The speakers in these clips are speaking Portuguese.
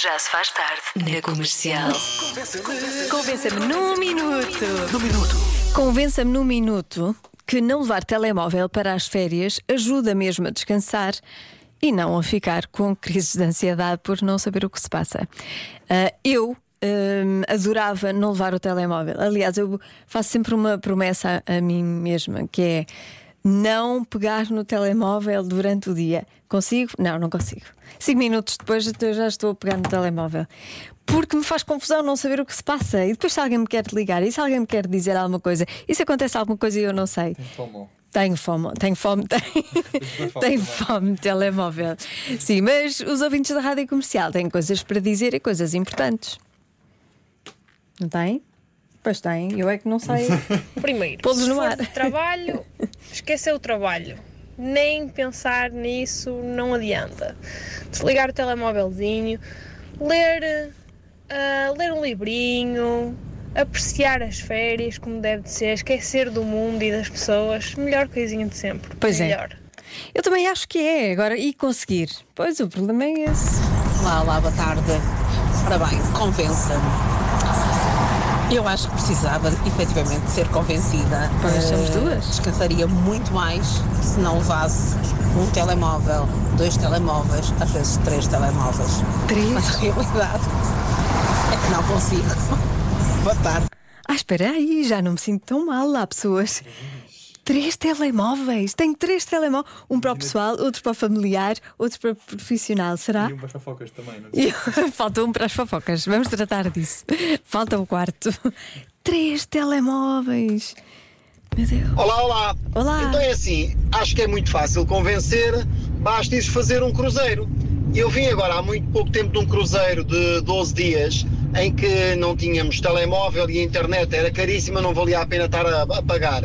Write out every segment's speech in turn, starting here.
Já se faz tarde na comercial. Convença-me num minuto. Num minuto. Convença-me num minuto que não levar telemóvel para as férias ajuda mesmo a descansar e não a ficar com crises de ansiedade por não saber o que se passa. Ah, eu. hum, adorava não levar o telemóvel. Aliás, eu faço sempre uma promessa a, a mim mesma que é não pegar no telemóvel durante o dia. Consigo? Não, não consigo. Cinco minutos depois eu já estou a pegar no telemóvel. Porque me faz confusão não saber o que se passa. E depois, se alguém me quer ligar, e se alguém me quer dizer alguma coisa, e se acontece alguma coisa e eu não sei. Tenho fome, tenho fome, tenho, fome tenho fome telemóvel. Sim, mas os ouvintes da rádio comercial têm coisas para dizer e coisas importantes. Não têm? Pois têm, eu é que não sei. Primeiro, Pô-los se no ar. trabalho, esquecer o trabalho. Nem pensar nisso não adianta. Desligar o telemóvelzinho, ler, ah, ler um livrinho, apreciar as férias como deve de ser, esquecer do mundo e das pessoas. Melhor coisinha de sempre. Pois é. Melhor. Eu também acho que é. Agora, e conseguir? Pois o problema é esse. Olá, olá, boa tarde. Ora bem, convença-me. Eu acho que precisava efetivamente de ser convencida. Pois, somos Eh, duas. Descansaria muito mais se não levasse um telemóvel, dois telemóveis, às vezes três telemóveis. Três? Mas a realidade é que não consigo. Boa tarde. Ah, espera aí, já não me sinto tão mal. Há pessoas. Três telemóveis. Tenho três telemóveis. Um para o pessoal, outro para o familiar, outro para o profissional. Será? E um para as fofocas também, não sei. E falta um para as fofocas. Vamos tratar disso. Falta o quarto. Três telemóveis. Meu Deus. Olá, olá. Olá. Então é assim, acho que é muito fácil convencer, basta ir fazer um cruzeiro. Eu vim agora há muito pouco tempo de um cruzeiro de 12 dias em que não tínhamos telemóvel e internet era caríssima, não valia a pena estar a, a pagar.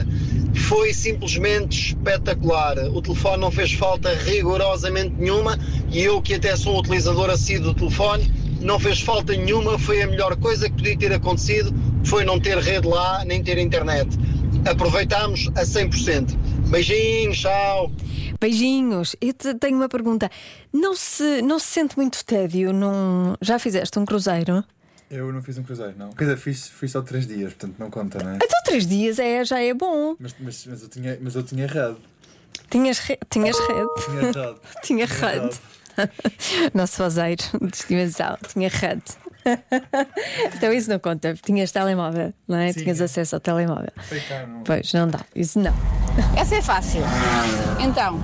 Foi simplesmente espetacular. O telefone não fez falta rigorosamente nenhuma e eu, que até sou um utilizador assíduo do telefone, não fez falta nenhuma. Foi a melhor coisa que podia ter acontecido, foi não ter rede lá, nem ter internet aproveitámos a 100%. Beijinhos, tchau. Beijinhos. Eu te- tenho uma pergunta. Não se, não se sente muito tédio num. Já fizeste um cruzeiro? Eu não fiz um cruzeiro, não. Quer dizer, fiz, fiz só três dias, portanto não conta, não é? Então, três dias é, já é bom. Mas, mas, mas, eu, tinha, mas eu tinha rede. Tinhas, re... Tinhas rede. Tinha rede. Tinha rede. Nosso fazeiro de estimação. Tinha rede. então isso não conta. Tinhas telemóvel, não é? Sim. Tinhas acesso ao telemóvel. Foi cá, não. Pois, não dá. Isso não. Essa é fácil. Então,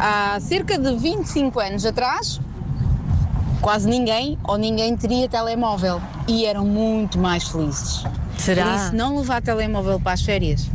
há cerca de 25 anos atrás, quase ninguém ou ninguém teria telemóvel e eram muito mais felizes. Será? Por isso, não levar telemóvel para as férias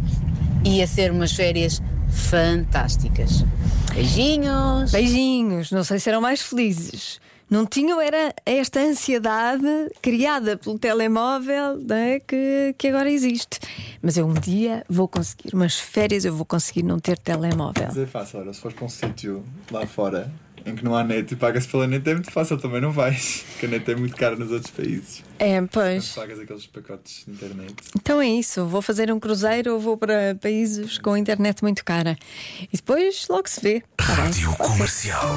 ia ser umas férias fantásticas. Beijinhos! Beijinhos. Não sei se eram mais felizes. Não tinham era esta ansiedade criada pelo telemóvel não é, que, que agora existe. Mas eu um dia vou conseguir, umas férias eu vou conseguir não ter telemóvel. Mas é fácil, olha, se fores para um sítio lá fora em que não há net e pagas pela net é muito fácil, também não vais. Porque a net é muito cara nos outros países. É, pois. pagas aqueles pacotes de internet. Então é isso. Vou fazer um cruzeiro ou vou para países com internet muito cara. E depois logo se vê. Tá? Rádio. Comercial.